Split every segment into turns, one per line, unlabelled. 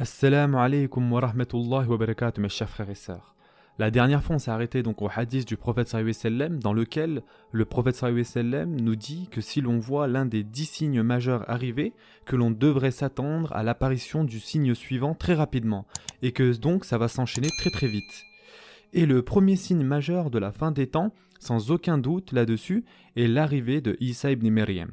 Assalamu alaikum wa rahmatullahi wa barakatuh mes chers frères et sœurs. La dernière fois on s'est arrêté donc au hadith du prophète sallam dans lequel le prophète sallam nous dit que si l'on voit l'un des dix signes majeurs arriver, que l'on devrait s'attendre à l'apparition du signe suivant très rapidement et que donc ça va s'enchaîner très très vite. Et le premier signe majeur de la fin des temps, sans aucun doute là-dessus, est l'arrivée de Isa ibn Maryam.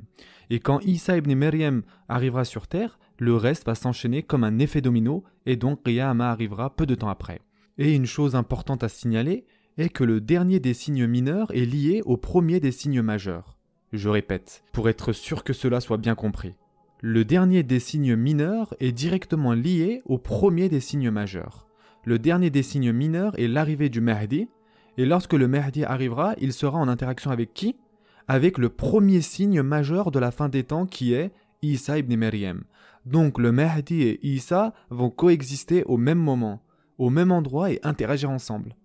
Et quand Isa ibn Maryam arrivera sur terre, le reste va s'enchaîner comme un effet domino et donc Qiyamah arrivera peu de temps après. Et une chose importante à signaler est que le dernier des signes mineurs est lié au premier des signes majeurs. Je répète, pour être sûr que cela soit bien compris. Le dernier des signes mineurs est directement lié au premier des signes majeurs. Le dernier des signes mineurs est l'arrivée du Mahdi, et lorsque le Mahdi arrivera, il sera en interaction avec qui? Avec le premier signe majeur de la fin des temps qui est Isa ibn Maryam. Donc le Mahdi et Isa vont coexister au même moment, au même endroit et interagir ensemble.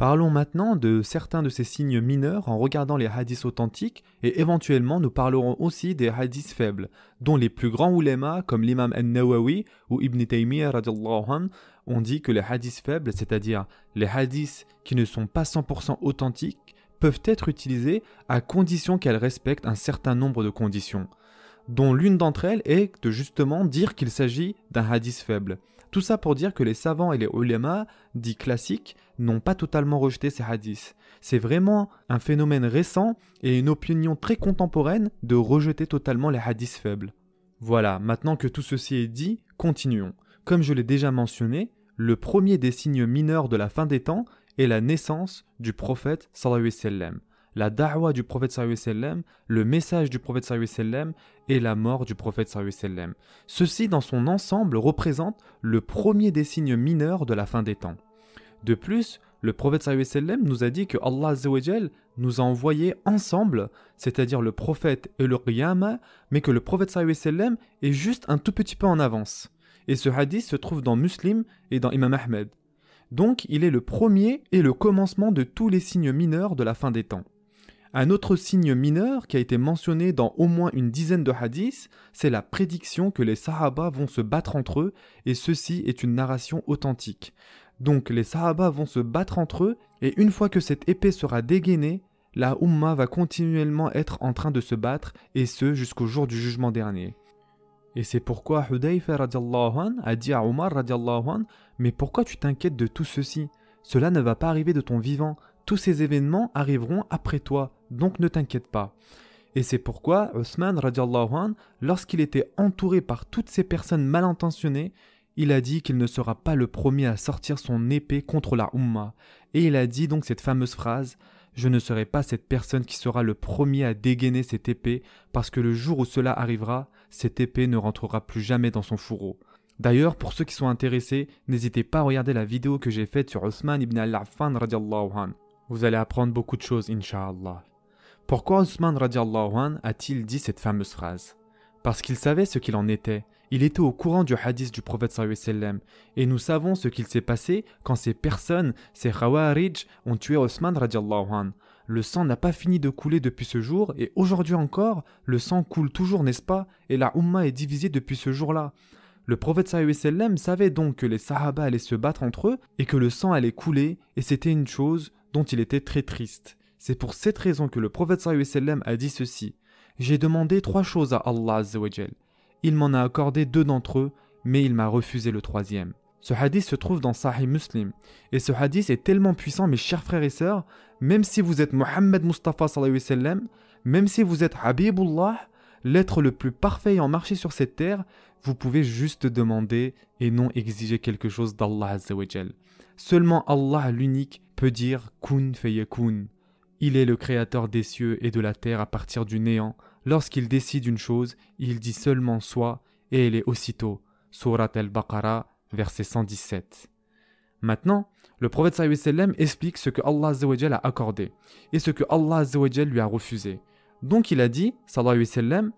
Parlons maintenant de certains de ces signes mineurs en regardant les hadiths authentiques et éventuellement nous parlerons aussi des hadiths faibles, dont les plus grands oulémas comme l'imam An-Nawawi ou Ibn Taymiyyah ont dit que les hadiths faibles, c'est-à-dire les hadiths qui ne sont pas 100% authentiques, peuvent être utilisés à condition qu'elles respectent un certain nombre de conditions dont l'une d'entre elles est de justement dire qu'il s'agit d'un hadith faible. Tout ça pour dire que les savants et les ulémas, dits classiques, n'ont pas totalement rejeté ces hadiths. C'est vraiment un phénomène récent et une opinion très contemporaine de rejeter totalement les hadiths faibles. Voilà, maintenant que tout ceci est dit, continuons. Comme je l'ai déjà mentionné, le premier des signes mineurs de la fin des temps est la naissance du prophète sallallahu la da'wa du prophète sallam, le message du prophète sallam et la mort du prophète sallam. Ceci dans son ensemble représente le premier des signes mineurs de la fin des temps. De plus, le prophète sallam nous a dit que Allah nous a envoyés ensemble, c'est-à-dire le prophète et le qiyamah, mais que le prophète sallam est juste un tout petit peu en avance. Et ce hadith se trouve dans Muslim et dans Imam Ahmed. Donc il est le premier et le commencement de tous les signes mineurs de la fin des temps. Un autre signe mineur qui a été mentionné dans au moins une dizaine de hadiths, c'est la prédiction que les Sahaba vont se battre entre eux, et ceci est une narration authentique. Donc les Sahaba vont se battre entre eux, et une fois que cette épée sera dégainée, la Ummah va continuellement être en train de se battre, et ce jusqu'au jour du jugement dernier. Et c'est pourquoi Hudayfa a dit à Omar Mais pourquoi tu t'inquiètes de tout ceci? Cela ne va pas arriver de ton vivant. Tous ces événements arriveront après toi, donc ne t'inquiète pas. Et c'est pourquoi Osman, lorsqu'il était entouré par toutes ces personnes mal intentionnées, il a dit qu'il ne sera pas le premier à sortir son épée contre la Ummah. Et il a dit donc cette fameuse phrase Je ne serai pas cette personne qui sera le premier à dégainer cette épée, parce que le jour où cela arrivera, cette épée ne rentrera plus jamais dans son fourreau. D'ailleurs, pour ceux qui sont intéressés, n'hésitez pas à regarder la vidéo que j'ai faite sur Osman ibn al-Affan vous allez apprendre beaucoup de choses, Inch'Allah. Pourquoi Osman radiallahu a-t-il dit cette fameuse phrase? Parce qu'il savait ce qu'il en était. Il était au courant du hadith du prophète sallam. Et nous savons ce qu'il s'est passé quand ces personnes, ces Khawarij, ont tué Osman radiallahu Le sang n'a pas fini de couler depuis ce jour, et aujourd'hui encore, le sang coule toujours, n'est-ce pas? Et la Ummah est divisée depuis ce jour-là. Le prophète sallam savait donc que les Sahaba allaient se battre entre eux, et que le sang allait couler, et c'était une chose dont il était très triste. C'est pour cette raison que le prophète a dit ceci J'ai demandé trois choses à Allah. Il m'en a accordé deux d'entre eux, mais il m'a refusé le troisième. Ce hadith se trouve dans Sahih Muslim. Et ce hadith est tellement puissant, mes chers frères et sœurs, même si vous êtes Mohammed Mustafa, même si vous êtes Habibullah, l'être le plus parfait en marché sur cette terre, vous pouvez juste demander et non exiger quelque chose d'Allah. Seulement Allah l'unique peut dire kun feyekun. Il est le créateur des cieux et de la terre à partir du néant. Lorsqu'il décide une chose, il dit seulement soit et elle est aussitôt. Surat al-Baqarah, verset 117. Maintenant, le prophète sallam explique ce que Allah a accordé et ce que Allah lui a refusé. Donc il a dit, sallam,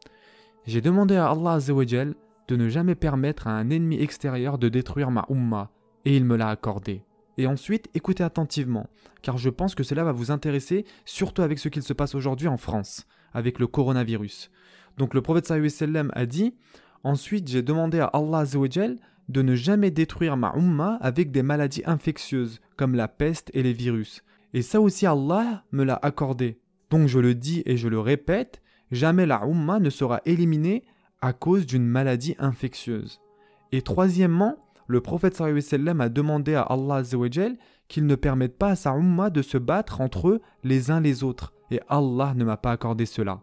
j'ai demandé à Allah de ne jamais permettre à un ennemi extérieur de détruire ma umma et il me l'a accordé. Et ensuite, écoutez attentivement, car je pense que cela va vous intéresser, surtout avec ce qu'il se passe aujourd'hui en France, avec le coronavirus. Donc le prophète sallam a dit Ensuite, j'ai demandé à Allah de ne jamais détruire ma umma avec des maladies infectieuses comme la peste et les virus. Et ça aussi Allah me l'a accordé. Donc je le dis et je le répète, jamais la umma ne sera éliminée à cause d'une maladie infectieuse. Et troisièmement, le prophète sallam a demandé à Allah qu'il ne permette pas à sa umma de se battre entre eux les uns les autres. Et Allah ne m'a pas accordé cela.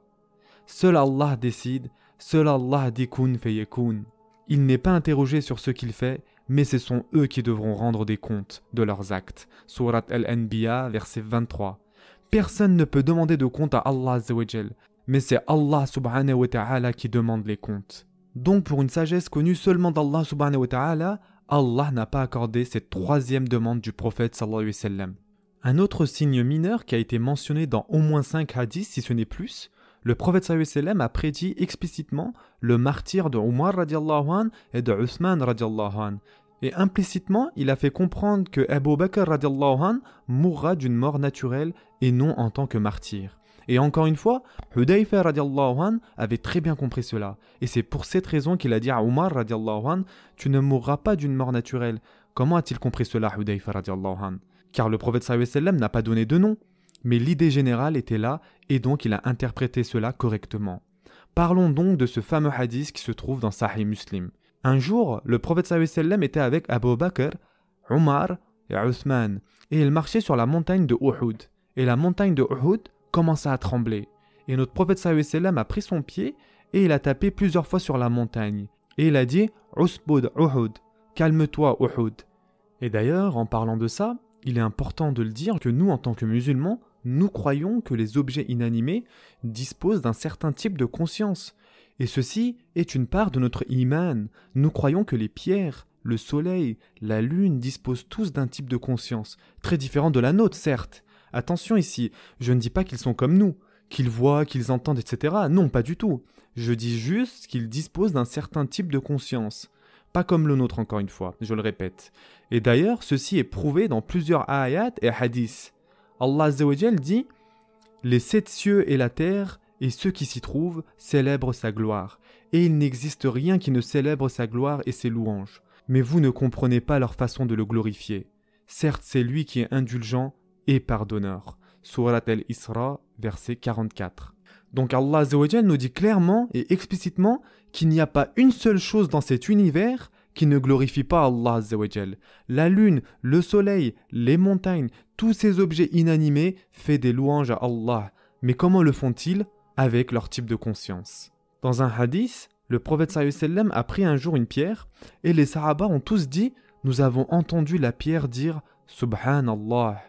Seul Allah décide, seul Allah dit kun fayekun. Il n'est pas interrogé sur ce qu'il fait, mais ce sont eux qui devront rendre des comptes de leurs actes. Surat Al-Anbiya, verset 23. Personne ne peut demander de compte à Allah mais c'est Allah subhanahu wa ta'ala qui demande les comptes. Donc pour une sagesse connue seulement d'Allah subhanahu wa ta'ala, Allah n'a pas accordé cette troisième demande du prophète sallallahu alayhi wa. Un autre signe mineur qui a été mentionné dans au moins cinq hadiths, si ce n'est plus, le prophète sallallahu a prédit explicitement le martyr de Umar radiallahu an et de Uthman radiallahu an. Et implicitement, il a fait comprendre que Abu Bakr radiallahu mourra d'une mort naturelle et non en tant que martyr. Et encore une fois, Hudayfa radiallahu an avait très bien compris cela. Et c'est pour cette raison qu'il a dit à Omar radiallahu Tu ne mourras pas d'une mort naturelle. Comment a-t-il compris cela, Hudayfa radiallahu an? Car le prophète sallam n'a pas donné de nom. Mais l'idée générale était là, et donc il a interprété cela correctement. Parlons donc de ce fameux hadith qui se trouve dans Sahih Muslim. Un jour, le prophète sallam était avec Abu Bakr, Omar et Uthman, et ils marchaient sur la montagne de Uhud. Et la montagne de Uhud commença à trembler. Et notre prophète sallam a pris son pied et il a tapé plusieurs fois sur la montagne. Et il a dit Usbud Uhud, calme-toi Uhud. Et d'ailleurs, en parlant de ça, il est important de le dire que nous, en tant que musulmans, nous croyons que les objets inanimés disposent d'un certain type de conscience. Et ceci est une part de notre iman. Nous croyons que les pierres, le soleil, la lune disposent tous d'un type de conscience, très différent de la nôtre, certes, Attention ici, je ne dis pas qu'ils sont comme nous, qu'ils voient, qu'ils entendent, etc. Non, pas du tout. Je dis juste qu'ils disposent d'un certain type de conscience. Pas comme le nôtre, encore une fois, je le répète. Et d'ailleurs, ceci est prouvé dans plusieurs ayats et hadiths. Allah dit Les sept cieux et la terre et ceux qui s'y trouvent célèbrent sa gloire, et il n'existe rien qui ne célèbre sa gloire et ses louanges. Mais vous ne comprenez pas leur façon de le glorifier. Certes, c'est lui qui est indulgent, et pardonneur. Surat al-Isra, verset 44. Donc Allah nous dit clairement et explicitement qu'il n'y a pas une seule chose dans cet univers qui ne glorifie pas Allah La lune, le soleil, les montagnes, tous ces objets inanimés font des louanges à Allah. Mais comment le font-ils? Avec leur type de conscience. Dans un hadith, le prophète a pris un jour une pierre et les sahaba ont tous dit Nous avons entendu la pierre dire Subhanallah.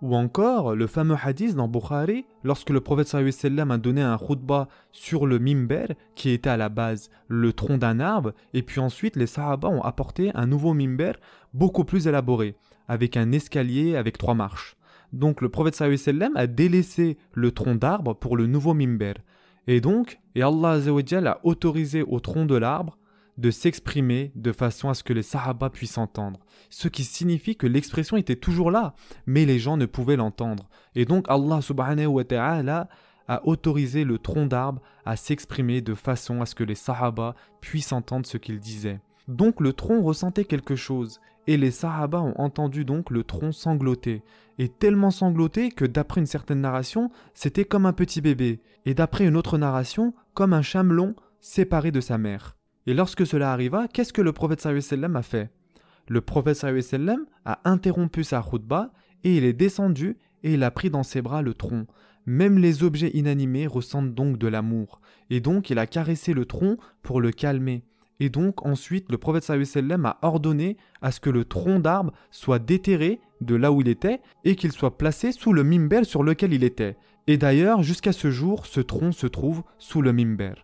Ou encore le fameux hadith dans Bukhari, lorsque le prophète a donné un khutbah sur le mimber, qui était à la base le tronc d'un arbre, et puis ensuite les sahaba ont apporté un nouveau mimber beaucoup plus élaboré, avec un escalier avec trois marches. Donc le prophète a délaissé le tronc d'arbre pour le nouveau mimber. Et donc, et Allah a autorisé au tronc de l'arbre de s'exprimer de façon à ce que les Sahaba puissent entendre. Ce qui signifie que l'expression était toujours là, mais les gens ne pouvaient l'entendre. Et donc Allah subhanahu wa ta'ala a autorisé le tronc d'arbre à s'exprimer de façon à ce que les Sahaba puissent entendre ce qu'il disait. Donc le tronc ressentait quelque chose, et les Sahaba ont entendu donc le tronc sangloter, et tellement sangloter que d'après une certaine narration, c'était comme un petit bébé, et d'après une autre narration, comme un chamelon séparé de sa mère. Et lorsque cela arriva, qu'est-ce que le prophète a fait? Le prophète a interrompu sa khutbah et il est descendu et il a pris dans ses bras le tronc. Même les objets inanimés ressentent donc de l'amour. Et donc il a caressé le tronc pour le calmer. Et donc ensuite le prophète a ordonné à ce que le tronc d'arbre soit déterré de là où il était et qu'il soit placé sous le mimber sur lequel il était. Et d'ailleurs jusqu'à ce jour ce tronc se trouve sous le mimber.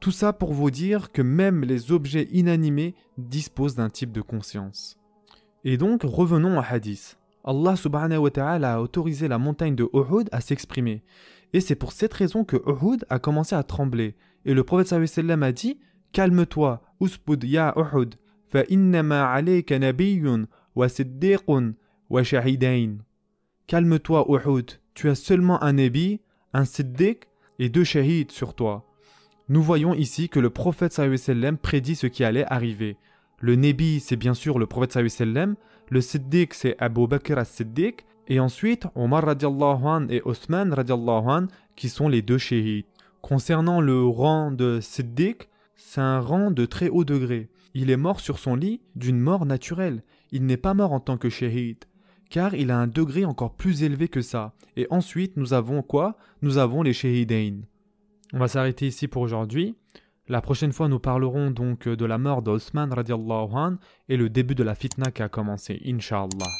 Tout ça pour vous dire que même les objets inanimés disposent d'un type de conscience. Et donc revenons à Hadith. Allah subhanahu wa ta'ala a autorisé la montagne de Uhud à s'exprimer. Et c'est pour cette raison que Uhud a commencé à trembler. Et le prophète sallallahu a dit Calme-toi, usbud ya Uhud, fa innama alayka nabiyyun wa siddiqun wa shahidain. Calme-toi Uhud, tu as seulement un nabi, un siddiq et deux shahids sur toi. Nous voyons ici que le prophète sallam prédit ce qui allait arriver. Le Nebi, c'est bien sûr le prophète sallam, le Siddiq, c'est Abu Bakr as-Siddiq, et ensuite Omar radiallahu et Osman radiallahu qui sont les deux shéhids. Concernant le rang de Siddiq, c'est un rang de très haut degré. Il est mort sur son lit d'une mort naturelle. Il n'est pas mort en tant que shahid, car il a un degré encore plus élevé que ça. Et ensuite, nous avons quoi? Nous avons les shahidain. On va s'arrêter ici pour aujourd'hui. La prochaine fois, nous parlerons donc de la mort d'Osman radiallahu et le début de la fitna qui a commencé, inshallah.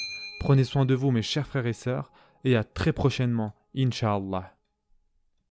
Prenez soin de vous, mes chers frères et sœurs, et à très prochainement, inshallah.